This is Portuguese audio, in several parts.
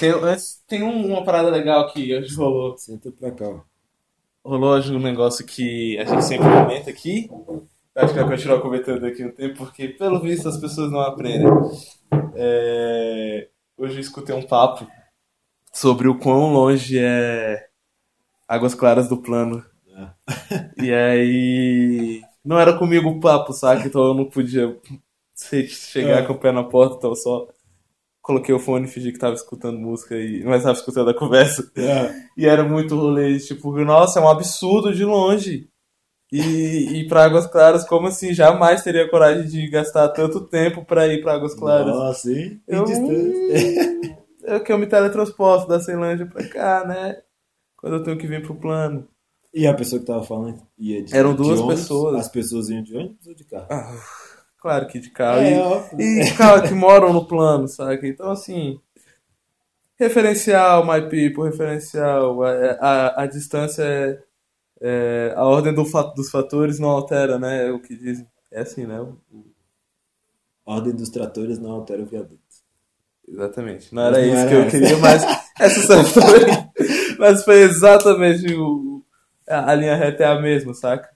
Tem, tem um- uma parada legal que hoje rolou. Senta pra cá. Rolou hoje um negócio que a gente sempre comenta aqui. Acho que vai continuar comentando aqui um tempo, porque pelo visto as pessoas não aprendem. É, Hoje eu escutei um papo sobre o quão longe é Águas Claras do Plano. E aí. Não era comigo o papo, saca? Então eu não podia che- chegar É. com o pé na porta, então só coloquei o fone e fingi que tava escutando música, e... mas tava escutando a conversa. E era muito rolê, tipo, nossa, é um absurdo de longe. E ir pra Águas Claras, como assim? Jamais teria coragem de gastar tanto tempo pra ir pra Águas Claras. Nossa, hein? Eu, eu que eu me teletransporto da Ceilândia pra cá, né? Quando eu tenho que vir pro plano. E a pessoa que tava falando ia de Eram de duas ônibus? pessoas. As pessoas iam de ônibus ou de carro? Ah, claro que de carro. É, E- óbvio. E, cara, que moram no plano, saca? Então, assim. Referencial, my people, referencial. A, a, a distância é, é- A ordem do dos fatores não altera, né? É o que dizem. É assim, né? Ordem dos tratores não altera o viaduto. Exatamente. Não era não isso era que eu essa. queria, mas essa foi. mas foi exatamente o. A a linha reta é a mesma, saca?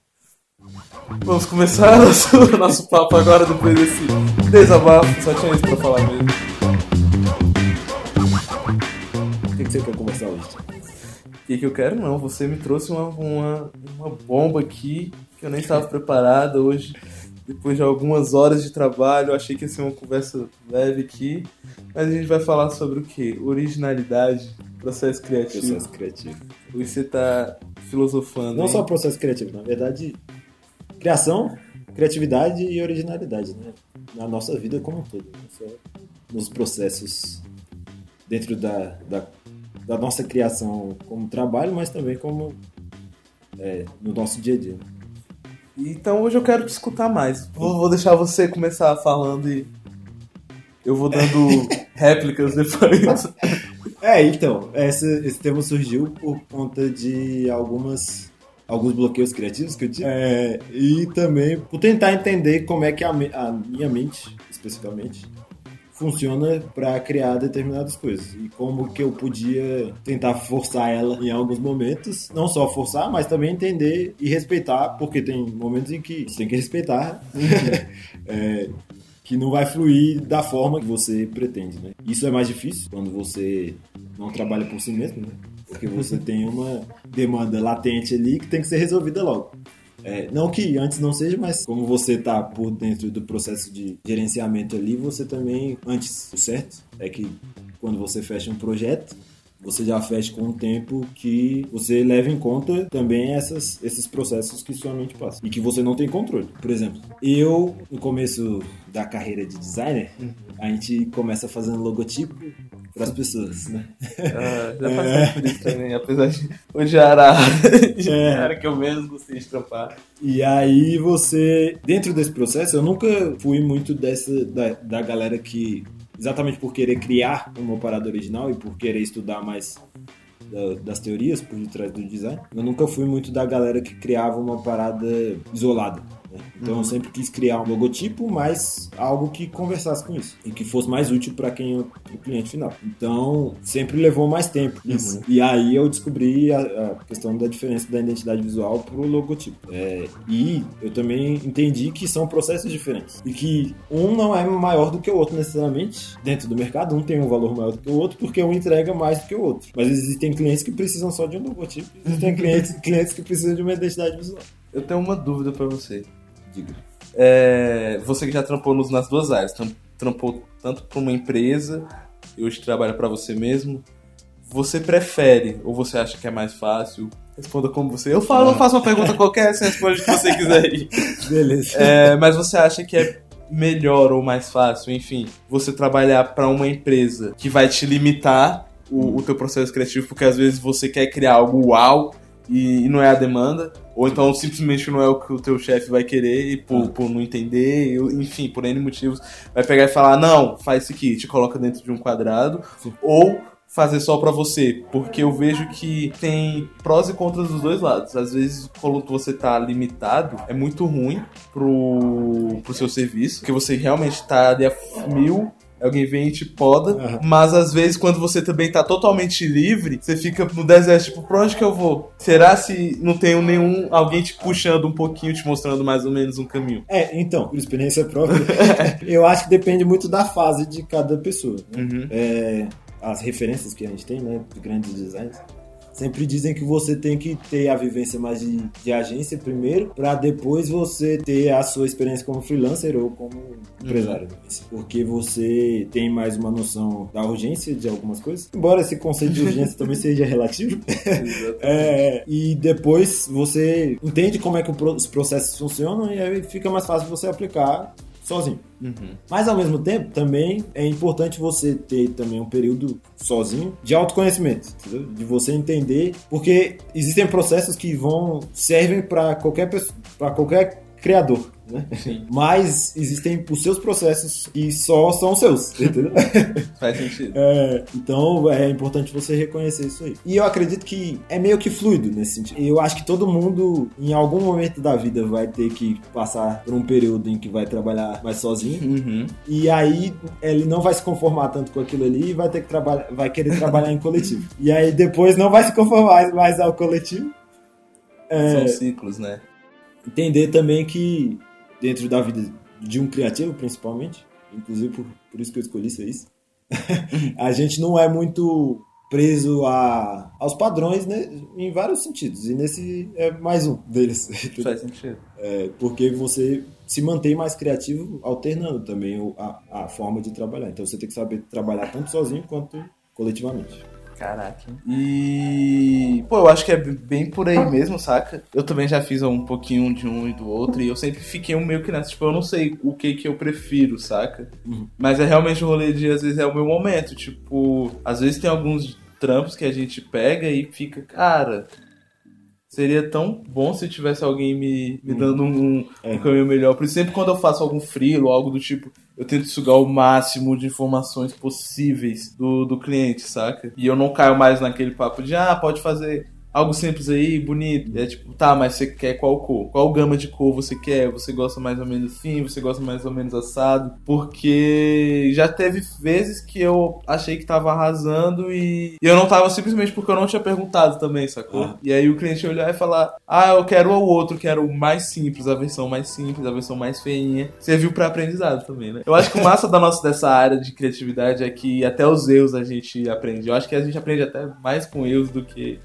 Vamos começar nosso, nosso papo agora depois desse desabafo. Só tinha isso pra falar mesmo. O que, que você quer conversar hoje? O que, que eu quero? Não, você me trouxe uma, uma, uma bomba aqui que eu nem estava preparada hoje. Depois de algumas horas de trabalho, eu achei que ia ser uma conversa leve aqui. Mas a gente vai falar sobre o quê? Originalidade, processo criativo. Processo criativo. Hoje você tá filosofando. Não hein? só processo criativo, na verdade, criação, criatividade e originalidade, né? Na nossa vida como um todo. Não só nos processos dentro da, da, da nossa criação como trabalho, mas também como é, no nosso dia a dia. Então hoje eu quero te escutar mais. Vou, vou deixar você começar falando e eu vou dando réplicas depois. É, então, essa, esse tema surgiu por conta de algumas alguns bloqueios criativos que eu tive. É, e também por tentar entender como é que a, a minha mente, especificamente, funciona para criar determinadas coisas. E como que eu podia tentar forçar ela em alguns momentos. Não só forçar, mas também entender e respeitar, porque tem momentos em que você tem que respeitar. É, que não vai fluir da forma que você pretende, né? Isso é mais difícil quando você não trabalha por si mesmo, né? Porque você tem uma demanda latente ali que tem que ser resolvida logo. É, não que antes não seja, mas como você tá por dentro do processo de gerenciamento ali, você também, antes, o certo é que quando você fecha um projeto, você já fecha com um tempo que você leva em conta também essas, esses processos que sua mente passa e que você não tem controle. Por exemplo, eu, no começo da carreira de designer, a gente começa fazendo logotipo para as pessoas, né? Ah, já passei por isso também, apesar de odiar a área, É. era que eu menos gostei de trampar. E aí você, dentro desse processo, eu nunca fui muito dessa da, da galera que exatamente por querer criar uma parada original e por querer estudar mais da- das teorias por detrás do design, eu nunca fui muito da galera que criava uma parada isolada. Né? Então eu sempre quis criar um logotipo, mas algo que conversasse com isso e que fosse mais útil para quem o cliente final. Então sempre levou mais tempo isso. E aí eu descobri a, a questão da diferença da identidade visual pro logotipo. É, e eu também entendi que são processos diferentes e que um não é maior do que o outro necessariamente dentro do mercado. Um tem um valor maior do que o outro porque um entrega mais do que o outro. Mas existem clientes que precisam só de um logotipo. Existem clientes, clientes que precisam de uma identidade visual. Eu tenho uma dúvida pra você. Diga. É, você que já trampou nos- nas duas áreas, tram- trampou tanto pra uma empresa e hoje trabalha pra você mesmo. Você prefere ou você acha que é mais fácil? Responda como você. Eu falo, eu faço uma pergunta qualquer, você responde o que você quiser aí. Beleza. É, mas você acha que é melhor ou mais fácil, enfim, você trabalhar pra uma empresa que vai te limitar o, o teu processo criativo, porque às vezes você quer criar algo uau e, e não é a demanda, ou então simplesmente não é o que o teu chefe vai querer e por, por não entender, enfim, por N motivos, vai pegar e falar, não, faz isso aqui, te coloca dentro de um quadrado, ou fazer só pra você, porque eu vejo que tem prós e contras dos dois lados. Às vezes, quando você tá limitado, é muito ruim pro, pro seu serviço, porque você realmente tá ali a mil, alguém vem e te poda, Aham. mas às vezes quando você também tá totalmente livre, você fica no deserto, tipo, pra onde que eu vou? Será se não tem nenhum, alguém te puxando um pouquinho, te mostrando mais ou menos um caminho? É, então, por experiência própria, eu acho que depende muito da fase de cada pessoa. né? Uhum. É, as referências que a gente tem, né, de grandes designs, sempre dizem que você tem que ter a vivência mais de, de agência primeiro, para depois você ter a sua experiência como freelancer ou como empresário. Porque você tem mais uma noção da urgência de algumas coisas. Embora esse conceito de urgência também seja relativo. É, e depois você entende como é que os processos funcionam e aí fica mais fácil você aplicar sozinho. Uhum. Mas ao mesmo tempo, também é importante você ter também um período sozinho de autoconhecimento, entendeu? de você entender, porque existem processos que vão servem para qualquer para qualquer criador, né? Sim. Mas existem os seus processos que só são seus, entendeu? Faz sentido. É, então é importante você reconhecer isso aí. E eu acredito que é meio que fluido nesse sentido. Eu acho que todo mundo, em algum momento da vida, vai ter que passar por um período em que vai trabalhar mais sozinho. Uhum. E aí ele não vai se conformar tanto com aquilo ali e vai ter que trabalhar, vai querer trabalhar em coletivo. E aí depois não vai se conformar mais ao coletivo. É, São ciclos, né? entender também que dentro da vida de um criativo, principalmente, inclusive por, por isso que eu escolhi ser isso, a gente não é muito preso a, aos padrões né, em vários sentidos. E nesse é mais um deles. Faz sentido. É, porque você se mantém mais criativo alternando também a, a forma de trabalhar. Então você tem que saber trabalhar tanto sozinho quanto coletivamente. Caraca. E. Pô, eu acho que é bem por aí mesmo, saca? Eu também já fiz um pouquinho de um e do outro. E eu sempre fiquei um meio que nessa. Tipo, eu não sei o que que eu prefiro, saca? Uhum. Mas é realmente o rolê de, às vezes, é o meu momento. Tipo, às vezes tem alguns trampos que a gente pega e fica, cara. Seria tão bom se tivesse alguém me, me dando um, É. um caminho melhor. Por isso, sempre quando eu faço algum freelo, algo do tipo, eu tento sugar o máximo de informações possíveis do, do cliente, saca? E eu não caio mais naquele papo de, ah, pode fazer algo simples aí, bonito. E é tipo, tá, mas você quer qual cor? Qual gama de cor você quer? Você gosta mais ou menos assim? Você gosta mais ou menos assado? Porque já teve vezes que eu achei que tava arrasando e e eu não tava simplesmente porque eu não tinha perguntado também, sacou? Ah. E aí o cliente olhar e falar, ah, eu quero o outro, quero o mais simples, a versão mais simples, a versão mais feinha. Serviu pra aprendizado também, né? Eu acho que o massa da nossa dessa área de criatividade é que até os erros a gente aprende. Eu acho que a gente aprende até mais com erros do que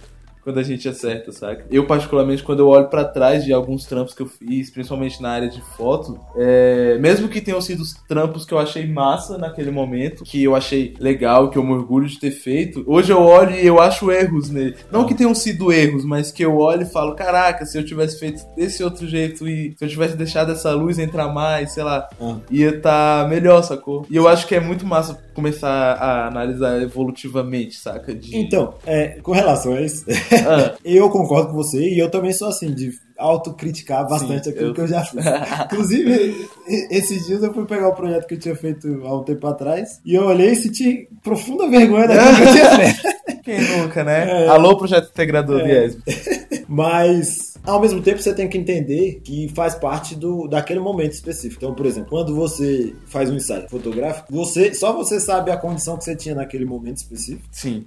quando a gente acerta, saca? Eu, particularmente, quando eu olho pra trás de alguns trampos que eu fiz, principalmente na área de foto, é, mesmo que tenham sido os trampos que eu achei massa naquele momento, que eu achei legal, que eu me orgulho de ter feito, hoje eu olho e eu acho erros nele. Não que tenham sido erros, mas que eu olho e falo, caraca, se eu tivesse feito desse outro jeito e se eu tivesse deixado essa luz entrar mais, sei lá, Ah. ia estar melhor, sacou? E eu acho que é muito massa começar a analisar evolutivamente, saca? De... Então, é, com relação a isso, Ah, eu concordo com você e eu também sou assim, de autocriticar bastante Sim, aquilo eu- que eu já fiz. Inclusive, esses dias eu fui pegar o projeto que eu tinha feito há um tempo atrás e eu olhei e senti profunda vergonha daquilo que eu tinha feito. quem nunca, né? É. Alô, projeto integrador É. Mas, ao mesmo tempo, você tem que entender que faz parte do, daquele momento específico. Então, por exemplo, quando você faz um ensaio fotográfico, você, só você sabe a condição que você tinha naquele momento específico. Sim.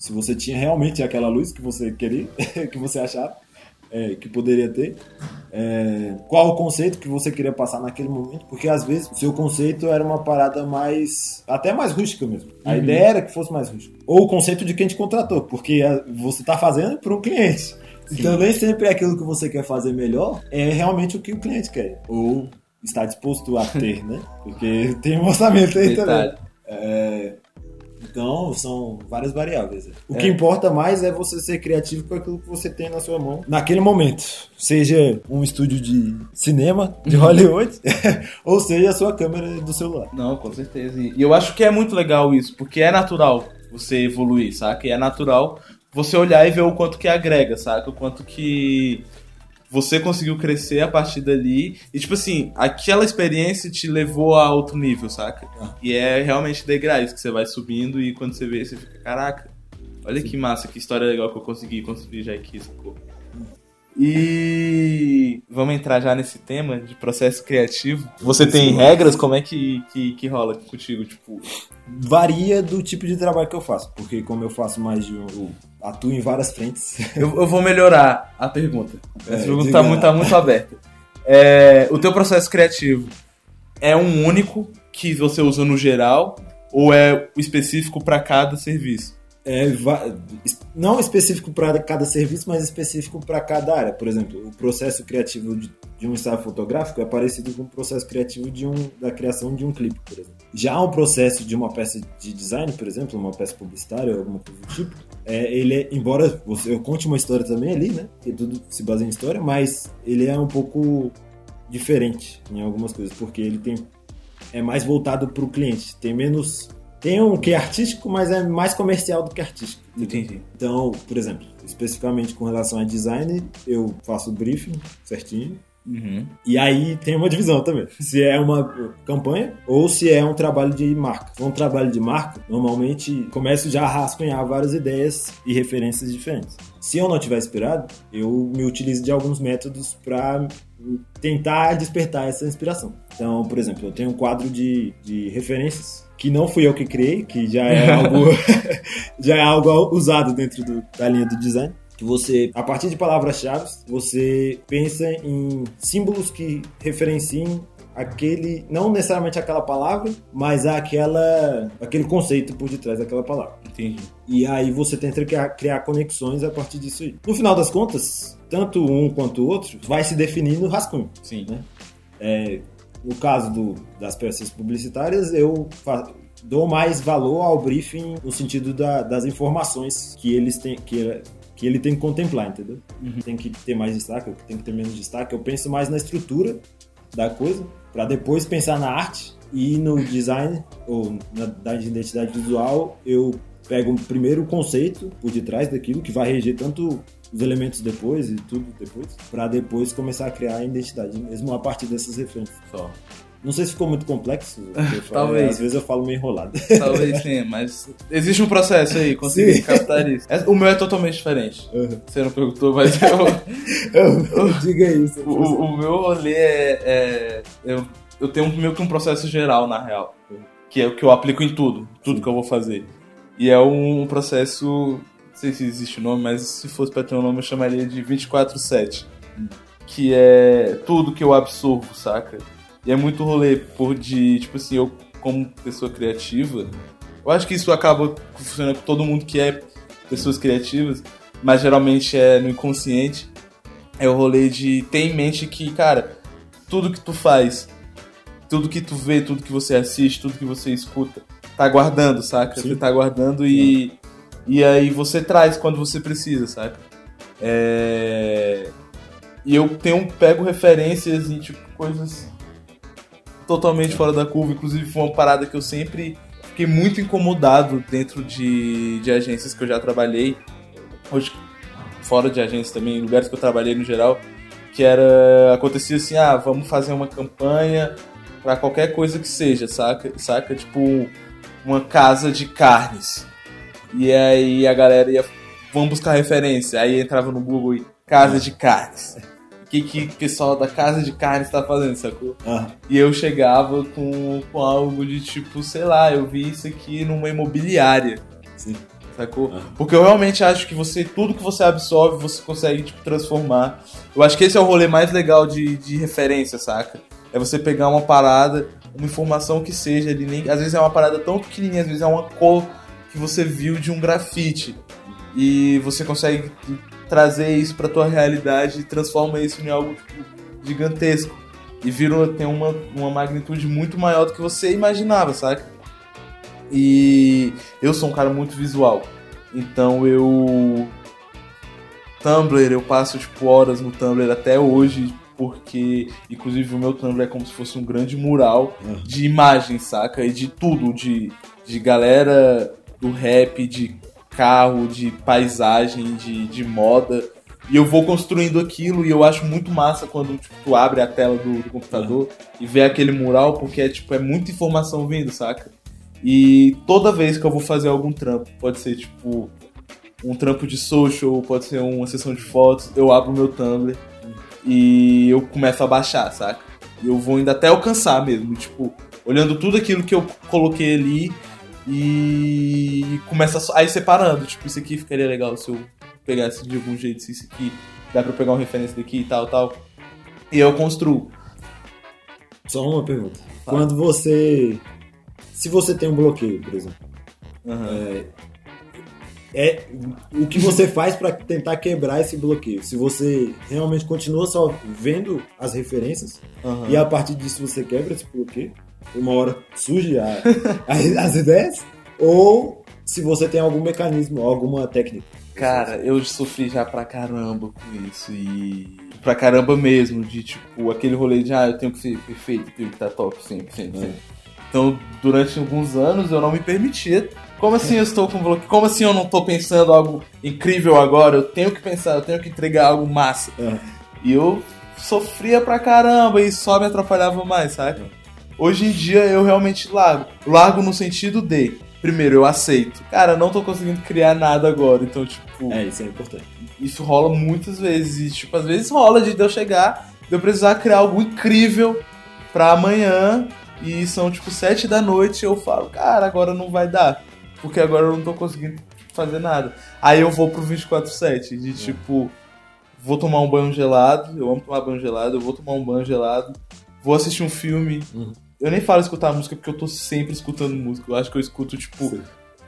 Se você tinha realmente aquela luz que você queria, que você achava é, que poderia ter. É, qual o conceito que você queria passar naquele momento, porque às vezes o seu conceito era uma parada mais. até mais rústica mesmo. A ideia era que fosse mais rústica. Ou o conceito de quem te contratou, porque a- você está fazendo para um cliente. Então nem sempre aquilo que você quer fazer melhor é realmente o que o cliente quer. Ou está disposto a ter, né? Porque tem um orçamento aí também. Detalhe. É, então, são várias variáveis. O É. que importa mais é você ser criativo com aquilo que você tem na sua mão naquele momento. Seja um estúdio de cinema de Hollywood, ou seja a sua câmera do celular. Não, com certeza. E e eu acho que é muito legal isso, porque é natural você evoluir, saca? E é natural você olhar e ver o quanto que agrega, saca? O quanto que você conseguiu crescer a partir dali. E, tipo assim, aquela experiência te levou a outro nível, saca? Ah. E é realmente degraus que você vai subindo e quando você vê, você fica, caraca, olha que massa, que história legal que eu consegui construir já aqui, sacou? E vamos entrar já nesse tema de processo criativo. Você tem regras? Como é que, que, que rola contigo? Tipo, Varia do tipo de trabalho que eu faço, porque como eu faço mais de um. atuo em várias frentes. eu, eu vou melhorar a pergunta. É, Essa pergunta diga tá muito, tá muito aberta. É, o teu processo criativo é um único que você usa no geral ou é específico para cada serviço? É, não específico para cada serviço, mas específico para cada área. Por exemplo, o processo criativo de, de um ensaio fotográfico é parecido com o processo criativo de um, da criação de um clipe, por exemplo. Já o processo de uma peça de design, por exemplo, uma peça publicitária ou alguma coisa do tipo, é, ele é, embora você, eu conte uma história também ali, né? Que tudo se baseia em história, mas ele é um pouco diferente em algumas coisas, porque ele tem é mais voltado para o cliente, tem menos tem um que é artístico, mas é mais comercial do que artístico. Entendi. Então, por exemplo, especificamente com relação a design, eu faço o briefing certinho. Uhum. E aí tem uma divisão também. Se é uma campanha ou se é um trabalho de marca. Se for um trabalho de marca, normalmente começo já a rascunhar várias ideias e referências diferentes. Se eu não tiver inspirado, eu me utilizo de alguns métodos para tentar despertar essa inspiração. Então, por exemplo, eu tenho um quadro de, de referências que não fui eu que criei, que já é algo já é algo usado dentro do- da linha do design. Que você, a partir de palavras-chave, você pensa em símbolos que referenciem aquele, não necessariamente aquela palavra, mas aquela, aquele conceito por detrás daquela palavra. Entendi. E aí você tenta criar, criar conexões a partir disso aí. No final das contas, tanto um quanto o outro vai se definir no rascunho. Sim. Né? É, no caso do- das peças publicitárias, eu fa- dou mais valor ao briefing no sentido da- das informações que eles têm que, que ele tem que contemplar, entendeu? Uhum. Tem que ter mais destaque, tem que ter menos destaque. Eu penso mais na estrutura da coisa para depois pensar na arte e no design ou na da identidade visual. Eu pego primeiro o conceito por detrás daquilo que vai reger tanto os elementos depois e tudo depois, para depois começar a criar a identidade mesmo a partir dessas referências. Só. Não sei se ficou muito complexo. falo, Talvez. Às vezes eu falo meio enrolado. Talvez sim, mas existe um processo aí, consegui Sim. captar isso. É- O meu é totalmente diferente. Você não perguntou, mas eu, Diga isso. o, o- o meu rolê é. é- eu, eu tenho meio que um processo geral, na real. Que é o que eu aplico em tudo, tudo que eu vou fazer. E é um processo. Sei se existe o nome, mas se fosse pra ter um nome eu chamaria de 24-7. Que é tudo que eu absorvo, saca? E é muito rolê por de, tipo assim, eu como pessoa criativa, eu acho que isso acaba funcionando com todo mundo que é pessoas criativas, mas geralmente é no inconsciente. É o rolê de ter em mente que, cara, tudo que tu faz, tudo que tu vê, tudo que você assiste, tudo que você escuta, tá guardando, saca? Sim. Você tá guardando e. E aí você traz quando você precisa, saca? É... E eu tenho, pego referências em tipo coisas totalmente fora da curva. Inclusive foi uma parada que eu sempre fiquei muito incomodado dentro de, de agências que eu já trabalhei. Hoje, fora de agências também, lugares que eu trabalhei no geral, que era acontecia assim, ah, vamos fazer uma campanha pra qualquer coisa que seja, saca? Saca tipo uma casa de carnes. E aí a galera ia vamos buscar referência. Aí entrava no Google e casa de carnes. O que, que o pessoal da casa de carnes tá fazendo, sacou? Ah, E eu chegava com, com algo de tipo, sei lá, eu vi isso aqui numa imobiliária, sim. sacou? Ah. Porque eu realmente acho que você, tudo que você absorve, você consegue, tipo, transformar. Eu acho que esse é o rolê mais legal de, de referência, saca? É você pegar uma parada, uma informação que seja ali, nem, às vezes é uma parada tão pequenininha, às vezes é uma cor que você viu de um grafite. E você consegue trazer isso pra tua realidade e transforma isso em algo tipo, gigantesco. E vira, tem uma, uma magnitude muito maior do que você imaginava, saca? E eu sou um cara muito visual. Então eu. Tumblr, eu passo tipo horas no Tumblr até hoje, porque inclusive o meu Tumblr é como se fosse um grande mural Ah. de imagens, saca? E de tudo, de, de galera do rap, de carro, de paisagem, de, de moda. E eu vou construindo aquilo e eu acho muito massa quando tipo, tu abre a tela do, do computador e vê aquele mural, porque é tipo, é muita informação vindo, saca? E toda vez que eu vou fazer algum trampo, pode ser tipo um trampo de social, pode ser uma sessão de fotos, eu abro meu Tumblr e eu começo a baixar, saca? E eu vou indo até alcançar mesmo, tipo, olhando tudo aquilo que eu coloquei ali e começa a ir separando, tipo, isso aqui ficaria legal se eu pegasse de algum jeito, se isso aqui dá pra pegar uma referência daqui e tal, tal. E eu construo. Só uma pergunta. Quando você. Se você tem um bloqueio, por exemplo, Aham. é o que você faz pra tentar quebrar esse bloqueio? Se você realmente continua só vendo as referências aham. e a partir disso você quebra esse bloqueio, uma hora surge a- a- as ideias, ou se você tem algum mecanismo, alguma técnica. Cara, eu sofri já pra caramba com isso e. Pra caramba mesmo, de tipo, aquele rolê de ah, eu tenho que ser perfeito, tenho que estar top sempre, sempre, É. sempre. Então, durante alguns anos eu não me permitia. Como assim eu estou com bloqueio? Como assim eu não tô pensando algo incrível agora? Eu tenho que pensar, eu tenho que entregar algo massa. É. E eu sofria pra caramba e só me atrapalhava mais, saca? Hoje em dia eu realmente largo. Largo no sentido de, primeiro, eu aceito. Cara, não tô conseguindo criar nada agora, então, tipo, É, isso é importante. isso rola muitas vezes. E, tipo, às vezes rola de eu chegar, de eu precisar criar algo incrível pra amanhã. E são, tipo, sete da noite e eu falo, cara, agora não vai dar. Porque agora eu não tô conseguindo fazer nada. Aí eu vou pro 24-7, de tipo, vou tomar um banho gelado, eu amo tomar banho gelado, eu vou tomar um banho gelado, vou assistir um filme. Uhum. Eu nem falo escutar música porque eu tô sempre escutando música. Eu acho que eu escuto, tipo, Sim.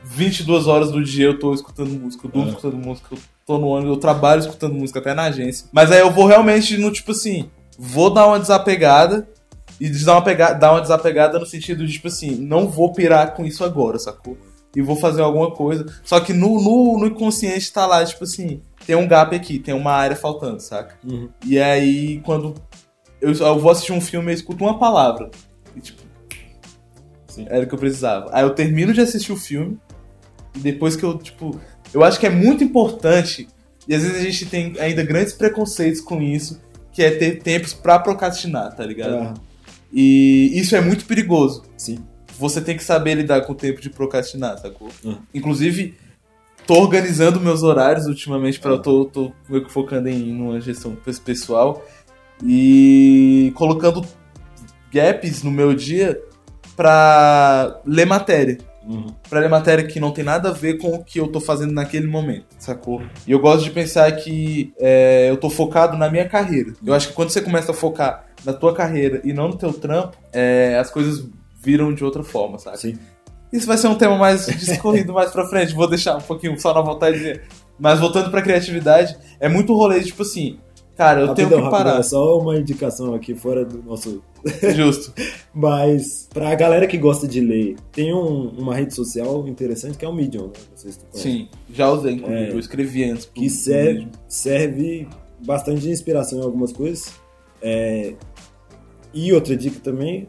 22 horas do dia eu tô escutando música, eu durmo É. escutando música, eu tô no ônibus, eu trabalho escutando música até na agência. Mas aí eu vou realmente no tipo assim, vou dar uma desapegada e dar uma, pega- dar uma desapegada no sentido de tipo assim, não vou pirar com isso agora, sacou? E vou fazer alguma coisa. Só que no, no, no inconsciente tá lá, tipo assim, tem um gap aqui, tem uma área faltando, saca? Uhum. E aí quando eu, eu vou assistir um filme, eu escuto uma palavra. Sim. era o que eu precisava. Aí eu termino de assistir o filme, e depois que eu, tipo. Eu acho que é muito importante, e às vezes a gente tem ainda grandes preconceitos com isso, que é ter tempos pra procrastinar, tá ligado? Ah, E isso é muito perigoso. sim. Você tem que saber lidar com o tempo de procrastinar, sacou? Hum. Inclusive, tô organizando meus horários ultimamente para eu tô, tô meio que focando em uma gestão pes- pessoal e colocando gaps no meu dia pra ler matéria. Uhum. Pra ler matéria que não tem nada a ver com o que eu tô fazendo naquele momento, sacou? E eu gosto de pensar que é, eu tô focado na minha carreira. Eu acho que quando você começa a focar na tua carreira e não no teu trampo, é, as coisas viram de outra forma, sabe? Sim. Isso vai ser um tema mais discorrido mais pra frente, vou deixar um pouquinho só na vontade. Mas voltando pra criatividade, é muito rolê, de, tipo assim, cara, eu Rapidão, tenho que rapidão, parar. é só uma indicação aqui fora do nosso. Justo. Mas, pra galera que gosta de ler, tem um- uma rede social interessante que é o Medium, né? Não sei se tu conhece. Sim, já usei, inclusive, É. eu escrevi antes. Que serve, serve bastante de inspiração em algumas coisas. É, E outra dica também,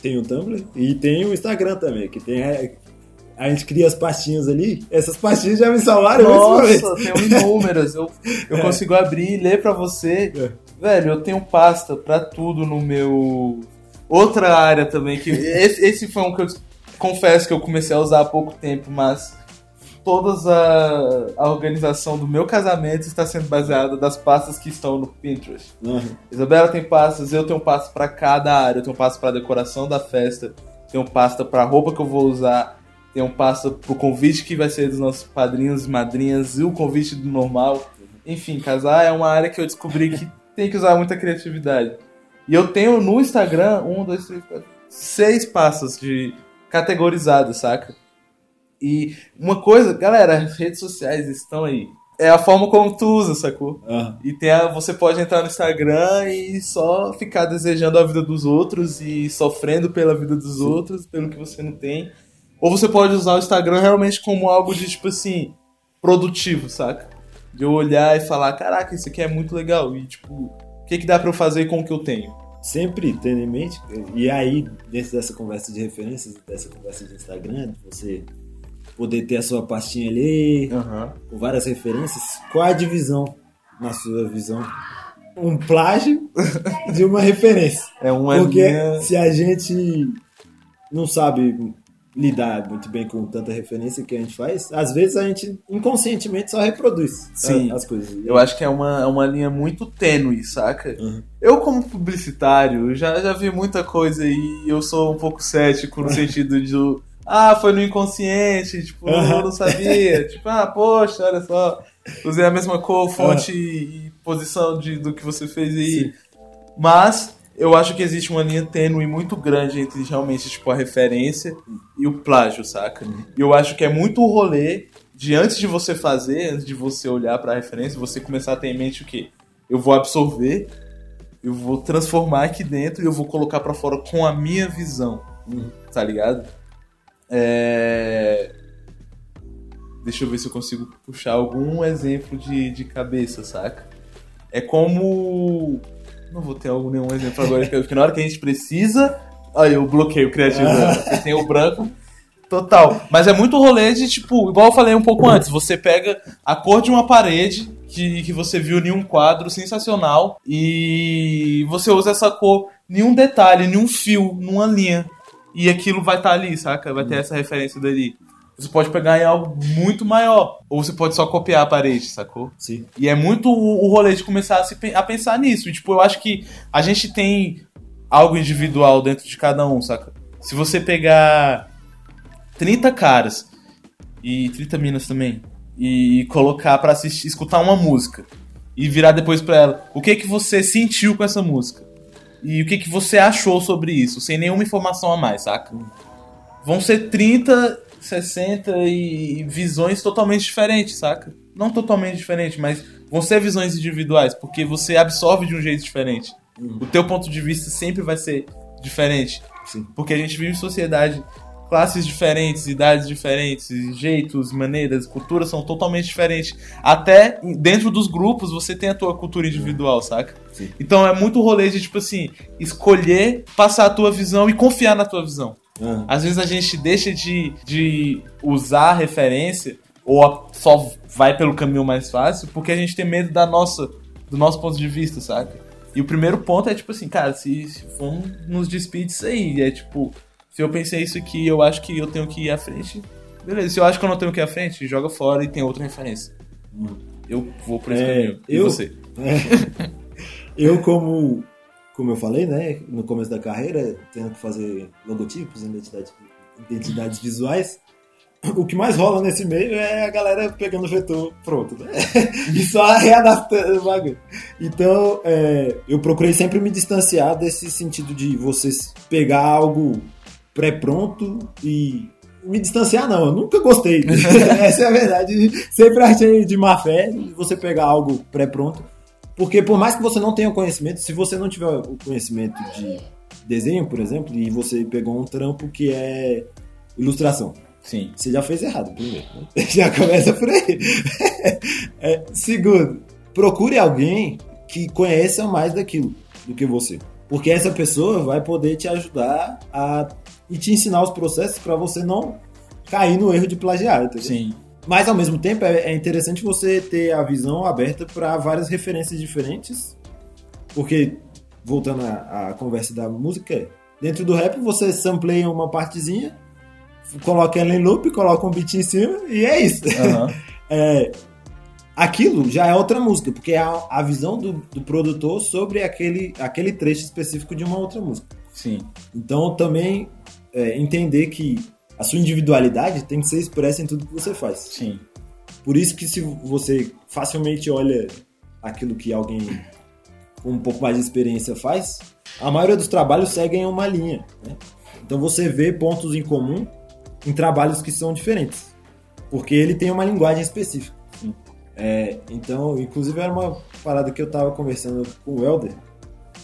tem o Tumblr e tem o Instagram também, que tem. A, gente cria as pastinhas ali. Essas pastinhas já me salvaram Nossa, tenho inúmeras. Eu, eu consigo abrir e ler pra você. É. Velho, eu tenho pasta pra tudo no meu. Outra área também, que esse, esse foi um que eu confesso que eu comecei a usar há pouco tempo, mas toda a, a organização do meu casamento está sendo baseada das pastas que estão no Pinterest. Aham. Isabela tem pastas, eu tenho pasta pra cada área. Eu tenho pasta pra decoração da festa, tenho pasta pra roupa que eu vou usar, tenho pasta pro convite que vai ser dos nossos padrinhos e madrinhas e o convite do normal. Enfim, casar é uma área que eu descobri que tem que usar muita criatividade. E eu tenho no Instagram um, dois, três, quatro, seis pastas de categorizadas, saca? E uma coisa, galera, as redes sociais estão aí. É a forma como tu usa, sacou? Aham. E tem a, você pode entrar no Instagram e só ficar desejando a vida dos outros e sofrendo pela vida dos outros, pelo que você não tem. Ou você pode usar o Instagram realmente como algo de, tipo assim, produtivo, saca? De eu olhar e falar, caraca, isso aqui é muito legal. E, tipo, o que, que dá pra eu fazer com o que eu tenho? Sempre tendo em mente, e aí, dentro dessa conversa de referências, dessa conversa de Instagram, você poder ter a sua pastinha ali, Aham. com várias referências, qual a divisão, na sua visão? Um plágio de uma referência. É uma Porque linha... se a gente não sabe lidar muito bem com tanta referência que a gente faz, às vezes a gente inconscientemente só reproduz Sim. as coisas. Eu acho que é uma, é uma linha muito tênue, saca? Uhum. Eu, como publicitário, já, já vi muita coisa e eu sou um pouco cético no sentido de. Ah, foi no inconsciente, tipo, eu Uhum. não sabia. tipo, ah, poxa, olha só. Usei a mesma cor, fonte e posição de, do que você fez aí. Sim. Mas eu acho que existe uma linha tênue muito grande entre realmente, tipo, a referência e o plágio, saca? E eu acho que é muito o rolê de antes de você fazer, antes de você olhar pra referência, você começar a ter em mente o quê? Eu vou absorver, eu vou transformar aqui dentro e eu vou colocar pra fora com a minha visão. Uhum. Tá ligado? É... Deixa eu ver se eu consigo puxar algum exemplo de, de cabeça, saca? É como. Não vou ter algum, nenhum exemplo agora, porque na hora que a gente precisa. Olha, eu bloqueio o criativo. né? Você tem o branco. Total. Mas é muito rolê de, tipo, igual eu falei um pouco antes, você pega a cor de uma parede que, que você viu em um quadro sensacional e você usa essa cor em um detalhe, em um fio, numa linha. E aquilo vai estar ali, saca? Vai ter essa referência dali. Você pode pegar em algo muito maior. Ou você pode só copiar a parede, sacou? Sim. E é muito o, o rolê de começar a, se a pensar nisso. E, tipo, eu acho que a gente tem algo individual dentro de cada um, saca? Se você pegar 30 caras e 30 minas também e colocar pra assistir, escutar uma música e virar depois pra ela, o que que você sentiu com essa música? E o que que você achou sobre isso, sem nenhuma informação a mais, saca? Vão ser 30, 60 e visões totalmente diferentes, saca? Não totalmente diferentes, mas vão ser visões individuais, porque você absorve de um jeito diferente. O teu ponto de vista sempre vai ser diferente. Sim. Porque a gente vive em sociedade, classes diferentes, idades diferentes, jeitos, maneiras, culturas são totalmente diferentes. Até dentro dos grupos você tem a tua cultura individual, saca? Sim. Então é muito rolê de, tipo assim, escolher, passar a tua visão e confiar na tua visão. Ah, Às vezes a gente deixa de, de usar a referência ou a- só vai pelo caminho mais fácil porque a gente tem medo da nossa, do nosso ponto de vista, saca? E o primeiro ponto é tipo assim, cara, se, se for nos despide isso aí, é tipo, se eu pensei isso aqui, eu acho que eu tenho que ir à frente, beleza. Se eu acho que eu não tenho que ir à frente, joga fora e tem outra referência. Eu vou por esse É, caminho. E eu- você? eu, como, como eu falei, né, no começo da carreira, tendo que fazer logotipos, identidade, identidades visuais, o que mais rola nesse meio é a galera pegando o vetor pronto, né? e só readaptando o bagulho. Então, é, eu procurei sempre me distanciar desse sentido de você pegar algo pré-pronto e me distanciar não, eu nunca gostei. Essa é a verdade. Sempre achei de má fé você pegar algo pré-pronto. Porque por mais que você não tenha o conhecimento, se você não tiver o conhecimento de desenho, por exemplo, e você pegou um trampo que é ilustração, Sim. você já fez errado, primeiro. né? Já começa por aí. É, segundo, procure alguém que conheça mais daquilo do que você. Porque essa pessoa vai poder te ajudar a e te ensinar os processos para você não cair no erro de plagiar, entendeu? Sim. Mas ao mesmo tempo é é interessante você ter a visão aberta para várias referências diferentes, porque voltando à, à conversa da música, dentro do rap você sampleia uma partezinha, coloca ela em loop, coloca um beat em cima e é isso. Aham. É, aquilo já é outra música, porque é a, a visão do, do produtor sobre aquele, aquele trecho específico de uma outra música. Sim. Então também é, entender que a sua individualidade tem que ser expressa em tudo que você faz. Sim. Por isso que se você facilmente olha aquilo que alguém com um pouco mais de experiência faz, a maioria dos trabalhos seguem uma linha. né? Então você vê pontos em comum em trabalhos que são diferentes, porque ele tem uma linguagem específica. Sim. É, então, inclusive era uma parada que eu tava conversando com o Helder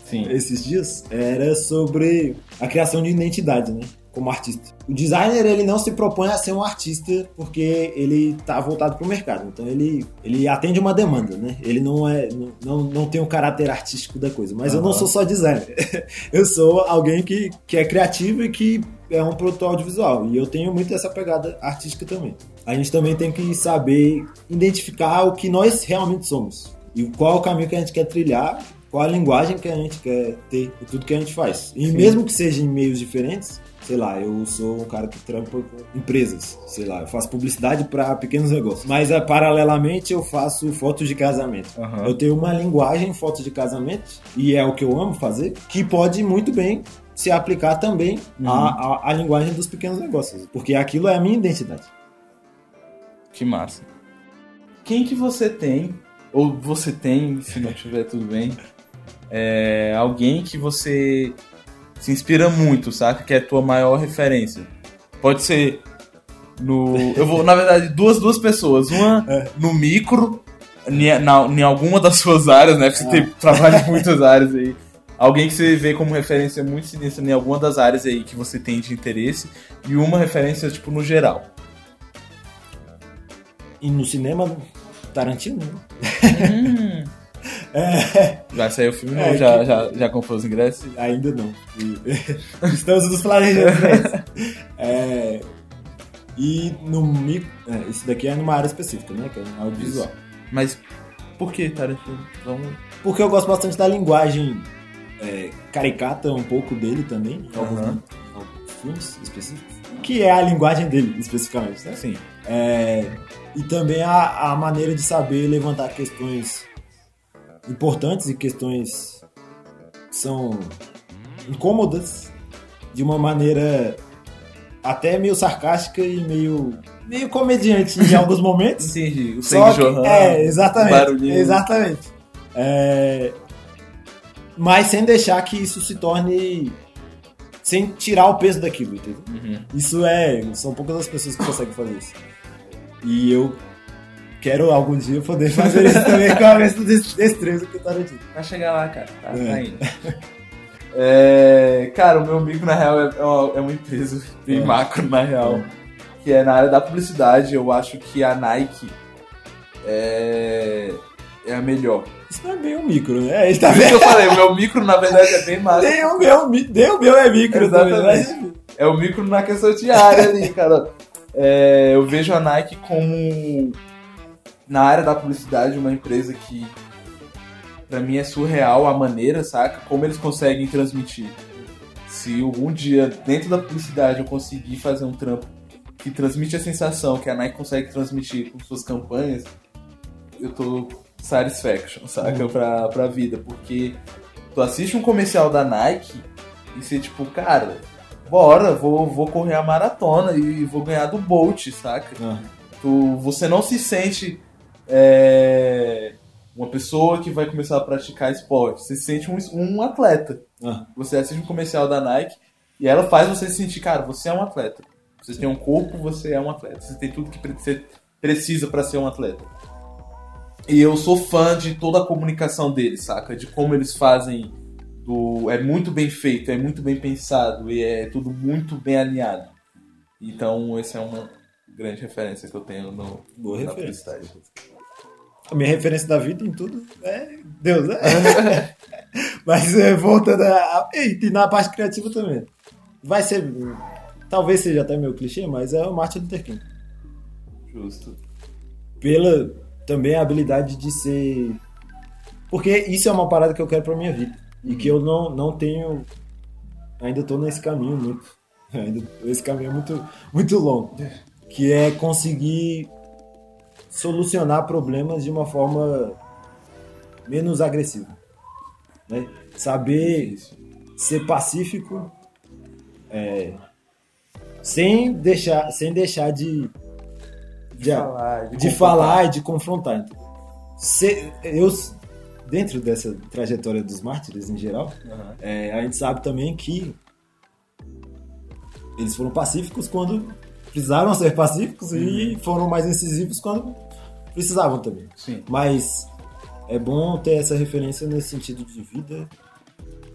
Sim. esses dias, era sobre a criação de identidade, né? Como artista. O designer, ele não se propõe a ser um artista porque ele tá voltado pro mercado. Então, ele, ele atende uma demanda, né? Ele não é, não, não, tem o caráter artístico da coisa. Mas eu não sou só designer. eu sou alguém que, que é criativo e que é um produtor audiovisual. E eu tenho muito essa pegada artística também. A gente também tem que saber identificar o que nós realmente somos. E qual é o caminho que a gente quer trilhar qual a linguagem que a gente quer ter em tudo que a gente faz. E Sim. mesmo que seja em meios diferentes, sei lá, eu sou um cara que trampa com empresas, sei lá, eu faço publicidade para pequenos negócios. Mas ah, paralelamente eu faço fotos de casamento. Aham. Eu tenho uma linguagem em fotos de casamento, e é o que eu amo fazer, que pode muito bem se aplicar também Uhum. à, à, à linguagem dos pequenos negócios. Porque aquilo é a minha identidade. Que massa. Quem que você tem, ou você tem, se não tiver tudo bem, é alguém que você se inspira muito, saca? Que é a tua maior referência. Pode ser no. Eu vou, na verdade, duas, duas pessoas. Uma no micro, em, na, em alguma das suas áreas, né? Porque você tem, trabalha em muitas áreas aí. Alguém que você vê como referência muito sinistra em alguma das áreas aí que você tem de interesse. E uma referência, tipo, no geral. E no cinema, Tarantino, né? Vai sair o filme, É, já, que- já, já comprou os ingressos? Ainda não. Estamos nos planejando isso. É, e no micro. é, isso daqui é numa área específica, né? Que é no audiovisual. Mas por que Tarantino? Vamos... Porque eu gosto bastante da linguagem é, caricata, um pouco dele também, em alguns, em alguns filmes específicos. Que é a linguagem dele, especificamente, né? Sim. É, e também a, a maneira de saber levantar questões importantes e questões que são incômodas de uma maneira até meio sarcástica e meio, meio comediante em alguns momentos. Entendi. O sangue que- jorrando. é, exatamente. barulhinho. Exatamente. É, mas sem deixar que isso se torne. Sem tirar o peso daquilo, entendeu? Uhum. Isso é. São poucas as pessoas que conseguem fazer isso. E eu quero algum dia poder fazer isso também com a mesma des- destreza que o Tarantino. Vai chegar lá, cara. Tá, É. tá indo. É, cara, o meu amigo, na real, é é uma, é uma empresa bem É. macro, na real. Que é na área da publicidade. Eu acho que a Nike é, é a melhor. Isso não é bem um micro, né? Ele tá Por isso que eu falei, o meu micro, na verdade, é bem macro. Nem o meu, nem o meu é micro também. Exatamente. Mas... É o micro na questão de área ali, cara. É, eu vejo a Nike como, na área da publicidade, uma empresa que, pra mim, é surreal a maneira, saca? Como eles conseguem transmitir. Se algum dia, dentro da publicidade, eu conseguir fazer um trampo que transmite a sensação que a Nike consegue transmitir com suas campanhas, eu tô satisfaction, saca? Pra, pra vida. Porque tu assiste um comercial da Nike e você, tipo, cara, bora, vou, vou correr a maratona e vou ganhar do Bolt, saca? Ah, Tu, você não se sente é, uma pessoa que vai começar a praticar esporte. Você se sente um, um atleta. ah, Você assiste um comercial da Nike e ela faz você se sentir, cara, você é um atleta. Você tem um corpo, você é um atleta. Você tem tudo que você precisa pra ser um atleta. E eu sou fã de toda a comunicação deles, saca? De como eles fazem do é muito bem feito, é muito bem pensado e é tudo muito bem alinhado. Então, essa é uma grande referência que eu tenho no boa na referência. publicidade. A minha referência da vida em tudo é Deus, né? Mas é, voltando a, a- e na parte criativa também. Vai ser. Talvez seja até meio clichê, mas é o Martin Luther King. Justo. Pela também a habilidade de ser. Porque isso é uma parada que eu quero pra minha vida. E que eu não, não tenho. Ainda tô nesse caminho muito. Ainda, esse caminho é muito, muito longo. Que é conseguir solucionar problemas de uma forma menos agressiva. Né? Saber ser pacífico é, sem deixar sem deixar de de, falar, de confrontar. falar e de confrontar entendeu? Se- eu dentro dessa trajetória dos mártires em geral Aham. é, a gente sabe também que eles foram pacíficos quando precisaram ser pacíficos e foram mais incisivos quando precisavam também Sim. mas é bom ter essa referência nesse sentido de vida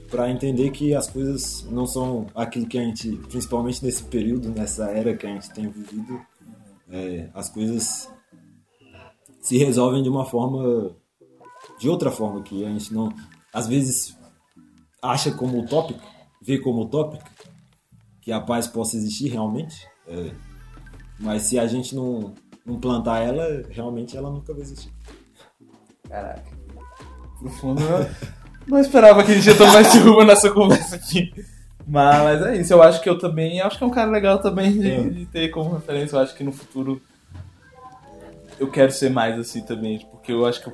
para entender que as coisas não são aquilo que a gente, principalmente nesse período, nessa era que a gente tem vivido, é, as coisas se resolvem de uma forma, de outra forma que a gente não, às vezes acha como utópico, vê como utópico que a paz possa existir realmente, é, mas se a gente não, não plantar ela, realmente ela nunca vai existir. Caraca. Profundo? Não esperava que a gente ia tomar esse rumo nessa conversa aqui. Mas, é isso, eu acho que eu também. Acho que é um cara legal também de, É. de ter como referência. Eu acho que no futuro eu quero ser mais assim também. Porque eu acho que eu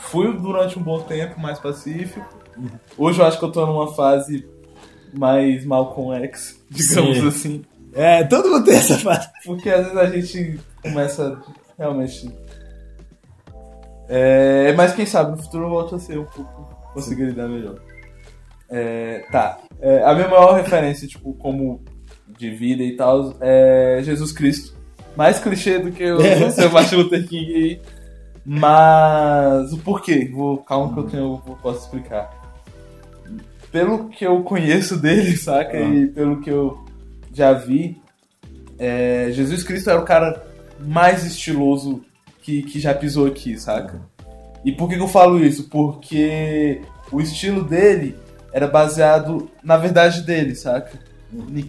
fui durante um bom tempo mais pacífico. Hoje eu acho que eu tô numa fase mais Malcolm X, digamos Sim. assim. É, todo mundo tem essa fase. Porque às vezes a gente começa realmente. É, mas quem sabe no futuro eu volto a ser um pouco. conseguir lidar melhor. É, tá. É, a minha maior referência, tipo, como de vida e tal, é Jesus Cristo. Mais clichê do que o É. seu Martin Luther King aí. Mas o porquê? Vou, calma que eu tenho, eu posso explicar. Pelo que eu conheço dele, saca? Ah. E pelo que eu já vi, é, Jesus Cristo era o cara mais estiloso que, que já pisou aqui, saca? E por que, que eu falo isso? Porque o estilo dele era baseado na verdade dele, saca?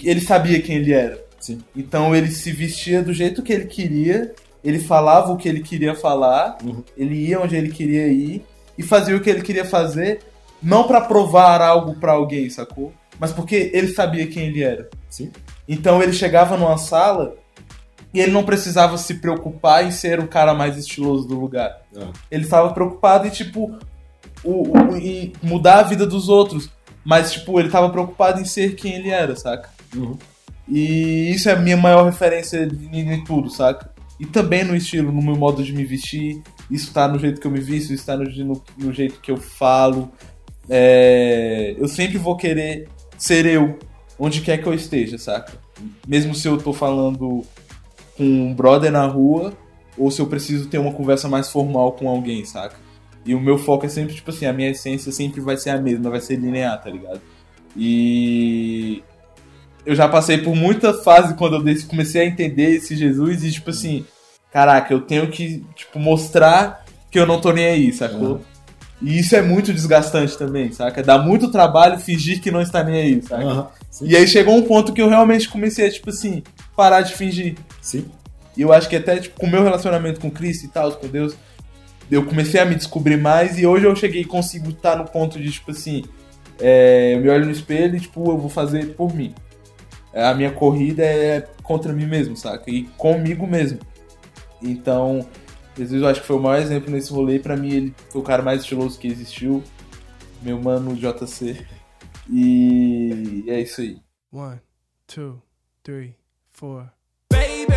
Ele sabia quem ele era. Sim. Então ele se vestia do jeito que ele queria, ele falava o que ele queria falar, Uhum. ele ia onde ele queria ir e fazia o que ele queria fazer, não pra provar algo pra alguém, sacou? Mas porque ele sabia quem ele era. Sim. Então ele chegava numa sala e ele não precisava se preocupar em ser o cara mais estiloso do lugar. Ah. Ele estava preocupado em, tipo, o, o- em mudar a vida dos outros. Mas, tipo, ele estava preocupado em ser quem ele era, saca? Uhum. E isso é a minha maior referência em, em tudo, saca? E também no estilo, no meu modo de me vestir. Isso tá no jeito que eu me visto, isso tá no, no- no jeito que eu falo. É, eu sempre vou querer ser eu, onde quer que eu esteja, saca? Mesmo se eu tô falando com um brother na rua, ou se eu preciso ter uma conversa mais formal com alguém, saca? E o meu foco é sempre, tipo assim, a minha essência sempre vai ser a mesma, vai ser linear, tá ligado? E eu já passei por muita fase quando eu comecei a entender esse Jesus e, tipo assim, caraca, eu tenho que, tipo, mostrar que eu não tô nem aí, sacou? Uhum. E isso é muito desgastante também, saca? Dá muito trabalho fingir que não está nem aí, saca? Sim. E aí chegou um ponto que eu realmente comecei a, tipo assim, parar de fingir. Sim. E eu acho que até, tipo, com o meu relacionamento com Cristo e tal, com Deus, eu comecei a me descobrir mais e hoje eu cheguei e consigo estar no ponto de, tipo assim, é, eu me olho no espelho e, tipo, eu vou fazer por mim. A minha corrida é contra mim mesmo, saca? E comigo mesmo. Então, Jesus eu acho que foi o maior exemplo nesse rolê. Pra mim, ele foi o cara mais estiloso que existiu. Meu mano JC. E é isso aí. One, two, three, four. baby.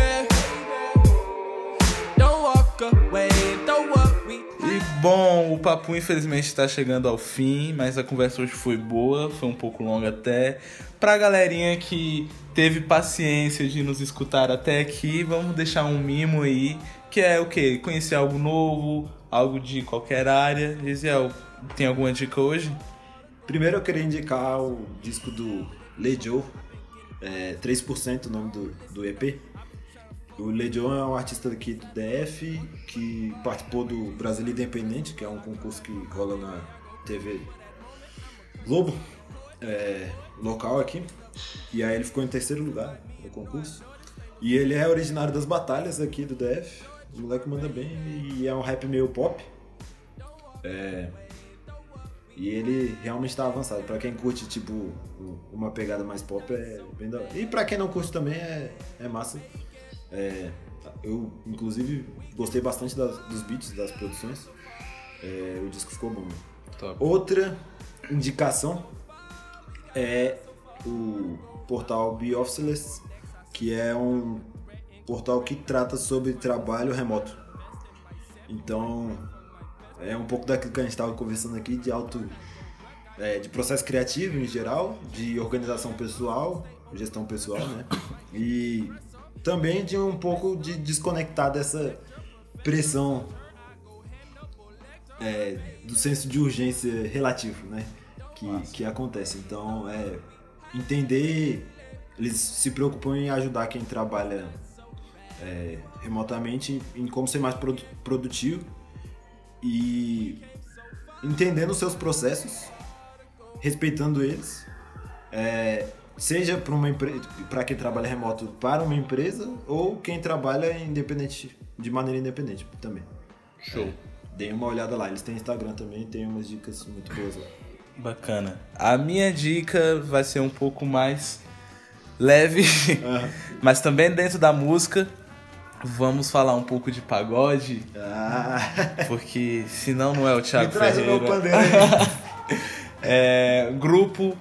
Don't walk away, don't worry. E bom, o papo infelizmente está chegando ao fim, mas a conversa hoje foi boa, foi um pouco longa até. Pra galerinha que teve paciência de nos escutar até aqui, vamos deixar um mimo aí, que é o quê? Conhecer algo novo, algo de qualquer área. Gisel, tem alguma dica hoje? Primeiro eu queria indicar o disco do Lejo, é, 3% o nome do, do EP. O Lejo é um artista aqui do DF que participou do Brasil Independente, que é um concurso que rola na TV Globo, é, local aqui. E aí ele ficou em terceiro lugar no concurso. E ele é originário das batalhas aqui do DF. O moleque manda bem e é um rap meio pop. É, e ele realmente tá avançado. Pra quem curte, tipo, um- uma pegada mais pop, é bem da. E pra quem não curte também, é, é massa. É, eu, inclusive, gostei bastante das- dos beats, das produções. É, o disco ficou bom. Top. Outra indicação é o portal Be Officeless, que é um portal que trata sobre trabalho remoto. Então, é um pouco daquilo que a gente estava conversando aqui de auto é, de processo criativo em geral, de organização pessoal, gestão pessoal, né? E também de um pouco de desconectar dessa pressão é, do senso de urgência relativo, né? Que, que acontece. Então, é entender, eles se preocupam em ajudar quem trabalha é, remotamente em como ser mais produ- produtivo e entendendo os seus processos, respeitando eles, é, seja para uma para quem trabalha remoto para uma empresa ou quem trabalha independente de maneira independente também. Show. Deem uma olhada lá, eles têm Instagram também, tem umas dicas muito boas lá. Bacana. A minha dica vai ser um pouco mais leve, Aham. mas também dentro da música. Vamos falar um pouco de pagode, Ah, porque senão não é o Thiago me traz o meu Ferreira. pandeiro aí. É, grupo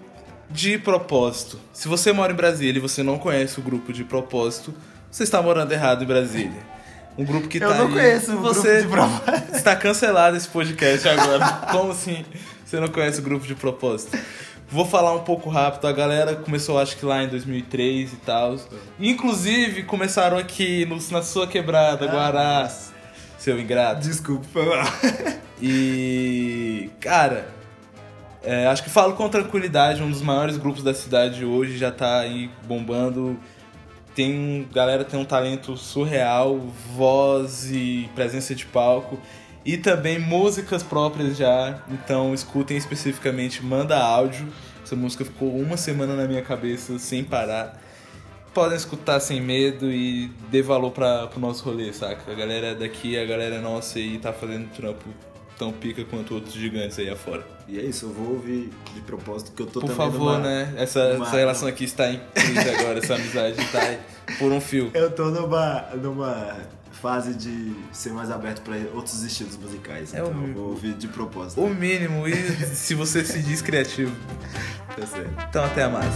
de propósito. Se você mora em Brasília e você não conhece o grupo de propósito, você está morando errado em Brasília. Um grupo que Eu tá não aí- conheço o você grupo de propósito. Está cancelado esse podcast agora. Como assim você não conhece o grupo de propósito? Vou falar um pouco rápido. A galera começou, acho que lá em 2003 e tal. Inclusive, começaram aqui no- na sua quebrada, Guará. Seu ingrato. Desculpa, foi mal. E. Cara, é, acho que falo com tranquilidade, um dos maiores grupos da cidade hoje já tá aí bombando. Tem. Galera tem um talento surreal, voz e presença de palco. E também músicas próprias já. Então escutem especificamente Manda Áudio. Essa música ficou uma semana na minha cabeça sem parar. Podem escutar sem medo e dê valor pra, pro nosso rolê, saca? A galera é daqui, a galera é nossa e tá fazendo trampo tão pica quanto outros gigantes aí afora. E é isso, eu vou ouvir de propósito que eu tô Por favor, numa- né? Essa, numa- essa relação aqui está em crise agora, essa amizade tá aí por um fio. Eu tô numa, numa fase de ser mais aberto pra outros estilos musicais. É então o- eu vou ouvir de propósito. O mínimo, e se você se diz criativo. Tá certo. Então até mais.